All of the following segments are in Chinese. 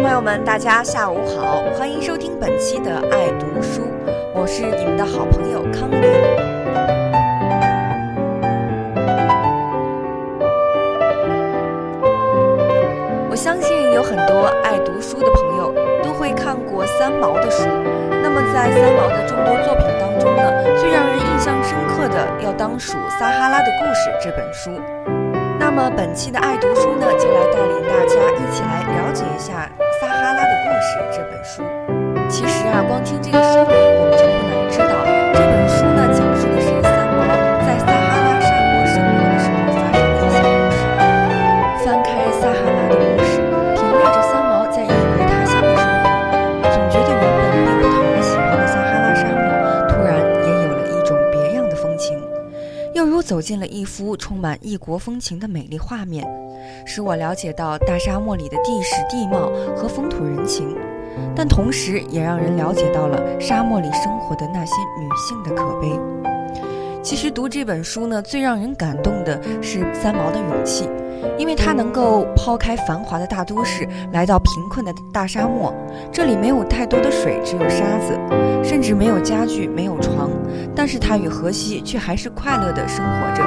朋友们，大家下午好，欢迎收听本期的《爱读书》，我是你们的好朋友康丽。我相信有很多爱读书的朋友都会看过三毛的书。那么在三毛的众多作品当中呢，最让人印象深刻的要当属《撒哈拉的故事》这本书。那么本期的爱读书呢，就来带领大家一起来了解一下《》这本书。其实啊，光听这个书名，我们就不难知道，这本书呢，讲述的是三毛在撒哈拉沙漠生活的时候发生的一些故事。翻开《撒哈拉的故事》，品味着三毛在异国他乡的生活，总觉得原本并不讨人喜欢的撒哈拉沙漠，突然也有了一种别样的风情。又如走进了一幅充满异国风情的美丽画面，使我了解到大沙漠里的地势地貌和风土人情，但同时也让人了解到了沙漠里生活的那些女性的可悲。其实读这本书呢，最让人感动的是三毛的勇气，因为他能够抛开繁华的大都市，来到贫困的大沙漠，这里没有太多的水，只有沙子，甚至没有家具，没有床，但是他与荷西却还是快乐的生活着。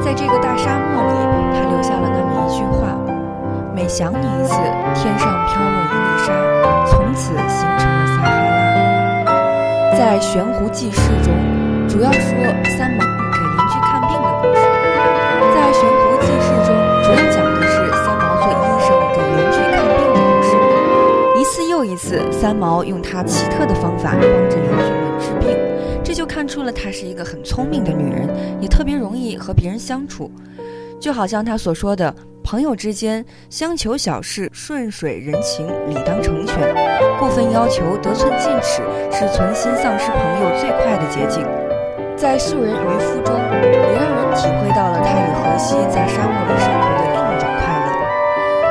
在这个大沙漠里，他留下了那么一句话：“每想你一次，天上飘落一粒沙，形成了撒哈拉。”在《悬壶济世》中。主要说三毛给邻居看病的故事，在《悬壶济世》中，主要讲的是三毛做医生给邻居看病的故事。一次又一次，三毛用他奇特的方法帮着邻居们治病，这就看出了她是一个很聪明的女人，也特别容易和别人相处。就好像她所说的，朋友之间相求小事，顺水人情，理当成全；过分要求，得寸进尺，是存心丧失朋友最快的捷径。在《素人渔夫》中，也让人体会到了他与荷西在沙漠里生活的另一种快乐。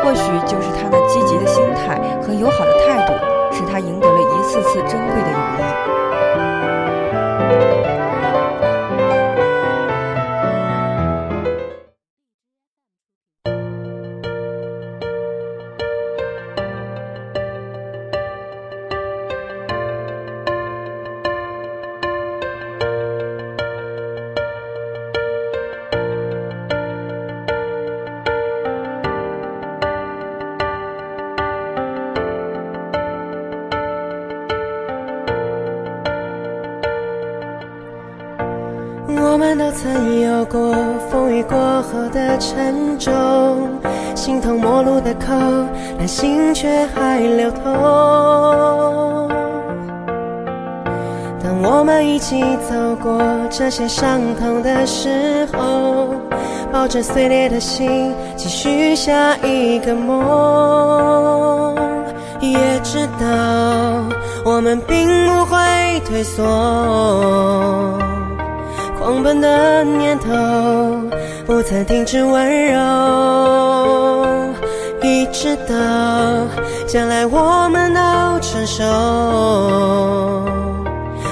或许就是他那积极的心态和友好的态度，使他赢得了一次次珍贵的友谊。过风雨过后的沉重，形同陌路的口，但心却还流通。当我们一起走过这些伤痛的时候，抱着碎裂的心，继续下一个梦，也知道我们并不会退缩。狂奔的念头不曾停止温柔，一直到将来我们都成熟，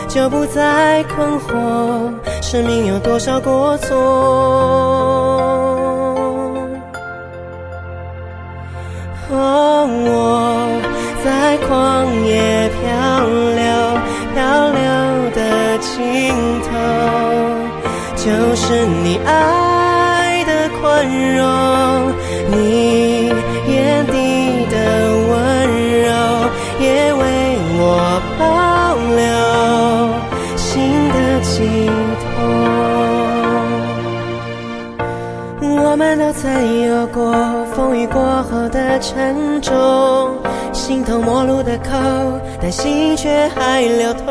就不再困惑生命有多少过错。哦，我在旷野漂流，漂流的尽头。就是你爱的宽容，你眼底的温柔，也为我保留心的寄托。我们都曾有过风雨过后的沉重，形同陌路的口，但心却还流通。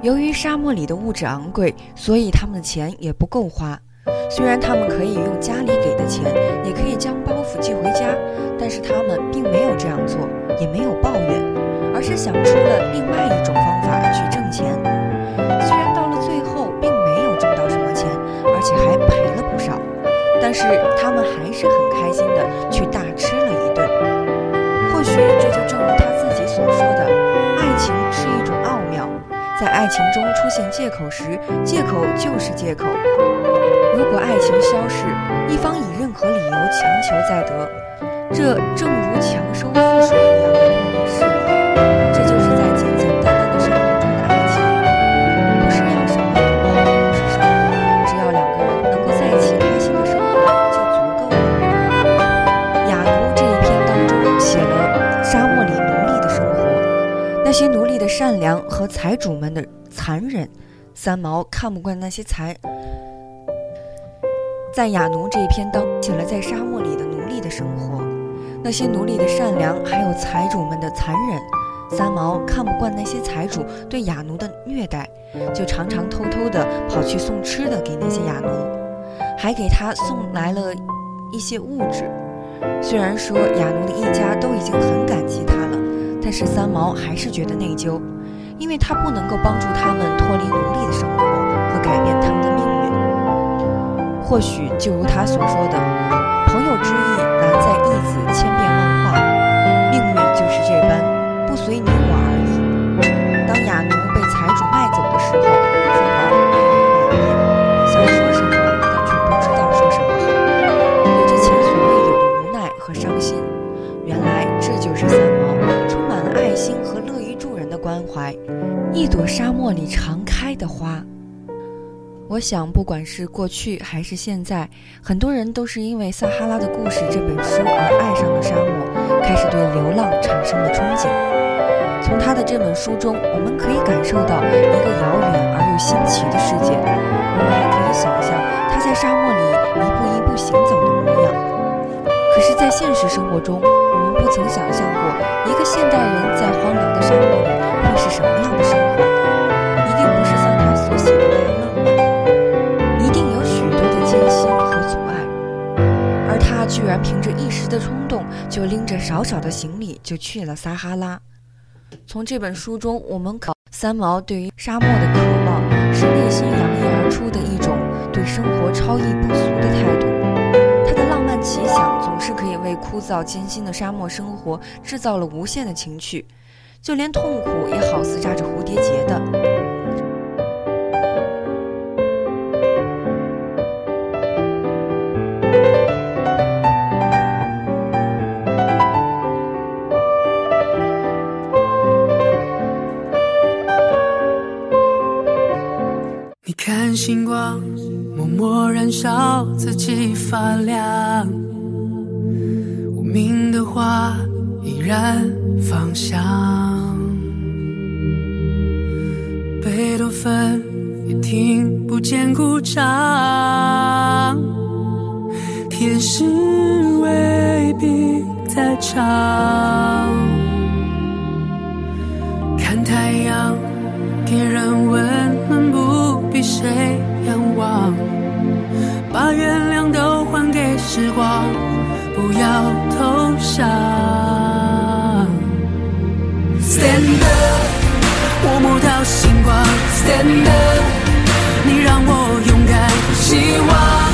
由于沙漠里的物质昂贵，所以他们的钱也不够花。虽然他们可以用家里给的钱，也可以将包袱寄回家，但是他们并没有这样做，也没有抱怨，而是想出了另外一种方法去挣钱。虽然到了最后并没有挣到什么钱，而且还赔了不少，但是他们还在爱情中出现借口时，借口就是借口。如果爱情消逝，一方以任何理由强求再得，这正如强收覆水一样三毛看不惯那些财。在雅奴这一篇当写了在沙漠里的奴隶的生活，那些奴隶的善良，还有财主们的残忍。三毛看不惯那些财主对雅奴的虐待，就常常偷偷的跑去送吃的给那些雅奴，还给他送来了一些物质。虽然说雅奴的一家都已经很感激他了，但是三毛还是觉得内疚，因为他不能够帮助他们脱离奴隶的生活和改变他们的命运。或许就如他所说的，朋友之意难在义字千遍一朵沙漠里常开的花。我想，不管是过去还是现在，很多人都是因为《撒哈拉的故事》这本书而爱上了沙漠，开始对流浪产生了憧憬。从他的这本书中，我们可以感受到一个遥远而又新奇的世界。我们还可以想象他在沙漠里一步一步行走的模样。可是，在现实生活中，我们不曾想象过一个现代人在荒凉然凭着一时的冲动，就拎着少少的行李就去了撒哈拉。从这本书中，我们考三毛对于沙漠的渴望，是内心洋溢而出的一种对生活超逸不俗的态度。他的浪漫奇想总是可以为枯燥艰辛的沙漠生活制造了无限的情趣，就连痛苦也好似扎着蝴蝶结的。看星光默默燃烧，自己发亮。无名的花依然芳香。贝多芬也听不见鼓掌。天使未必在场。看太阳，给人温暖不？比谁仰望？把原谅都还给时光，不要投降。Stand up，我摸到星光。Stand up，你让我勇敢。希望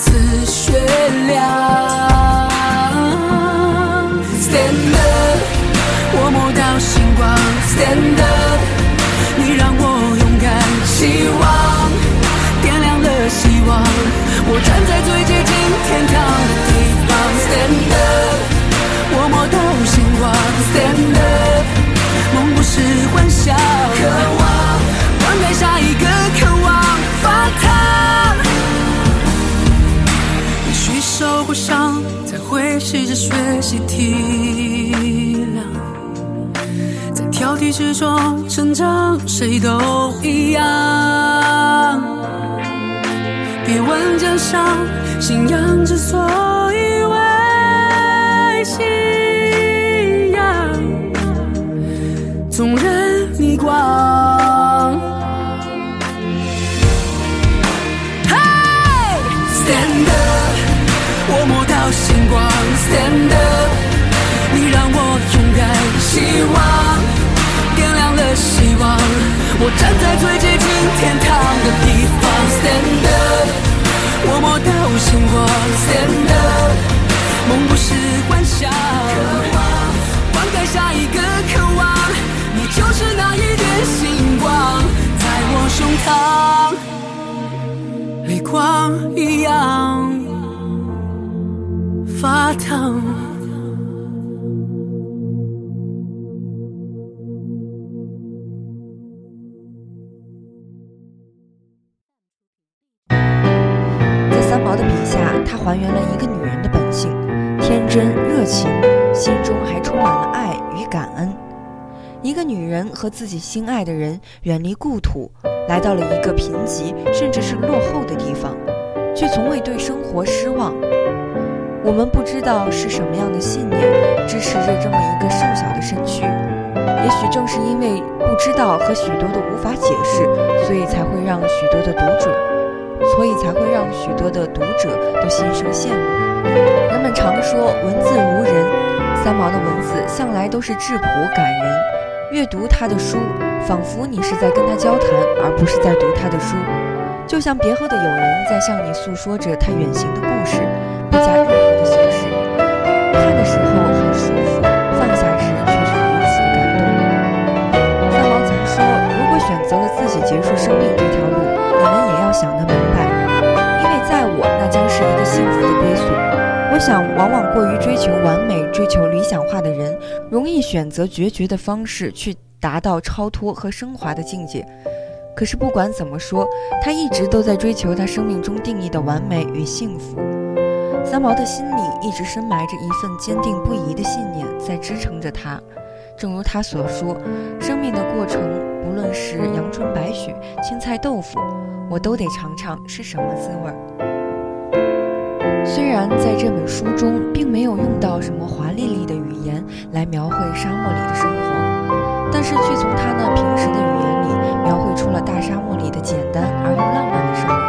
此雪。习体谅。在挑剔之中成长，谁都一样。别问真相，信仰之所以为信仰。纵然逆光，Stand up，我摸到星光，Stand up，希望点亮了希望，我站在最接近天堂的地方，Stand up，我摸到星光，Stand up，梦不是幻想，渴望灌溉下一个渴望。你就是那一点星光，在我胸膛，泪光一样发烫。还原了一个女人的本性：天真、热情，心中还充满了爱与感恩。一个女人和自己心爱的人远离故土，来到了一个贫瘠甚至是落后的地方，却从未对生活失望。我们不知道是什么样的信念支持着这么一个瘦小的身躯，也许正是因为不知道和许多的无法解释，所以才会让许多的读者，所以才会让许多的读者都心生羡慕。人们常说文字如人，三毛的文字向来都是质朴感人。阅读他的书，仿佛你是在跟他交谈，而不是在读他的书。就像别后的友人在向你诉说着他远行的故事，不加往往过于追求完美、追求理想化的人，容易选择决绝的方式去达到超脱和升华的境界。可是不管怎么说，他一直都在追求他生命中定义的完美与幸福。三毛的心里一直深埋着一份坚定不移的信念，在支撑着他。正如他所说：“生命的过程，不论是阳春白雪、青菜豆腐，我都得尝尝是什么滋味儿。”虽然在这本书中并没有用到什么华丽丽的语言来描绘沙漠里的生活，但是却从他那平实的语言里。描绘出了大沙漠里的简单而又浪漫的生活，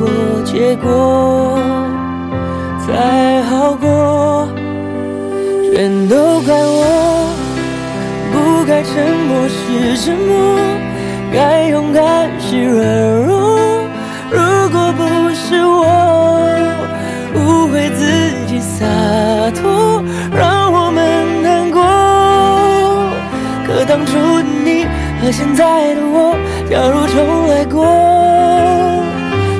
过结果才好过，全都怪我，不该沉默是沉默，该勇敢是软弱。如果不是我误会自己洒脱，让我们难过。可当初的你和现在的我，假如重来过。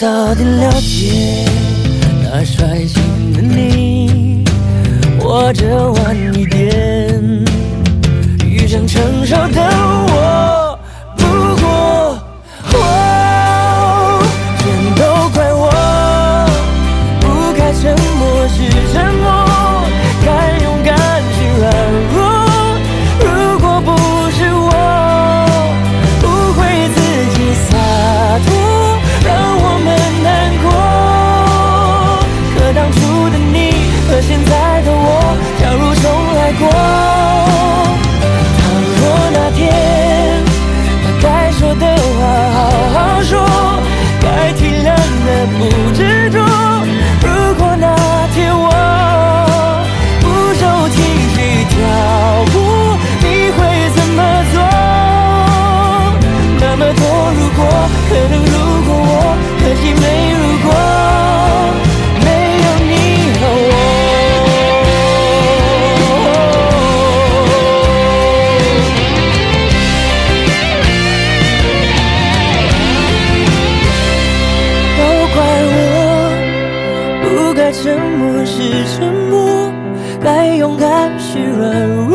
早点了解那率性的你，或者晚一该勇敢，是软弱。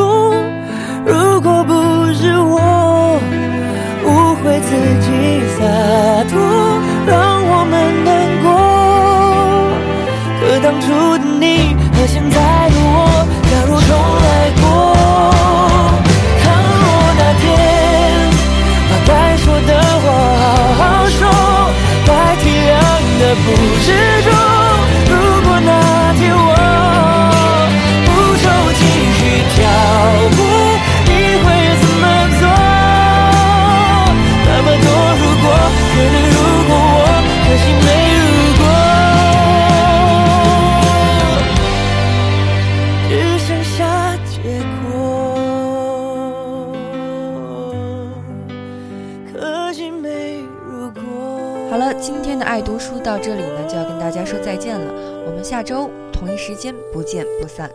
间不见不散。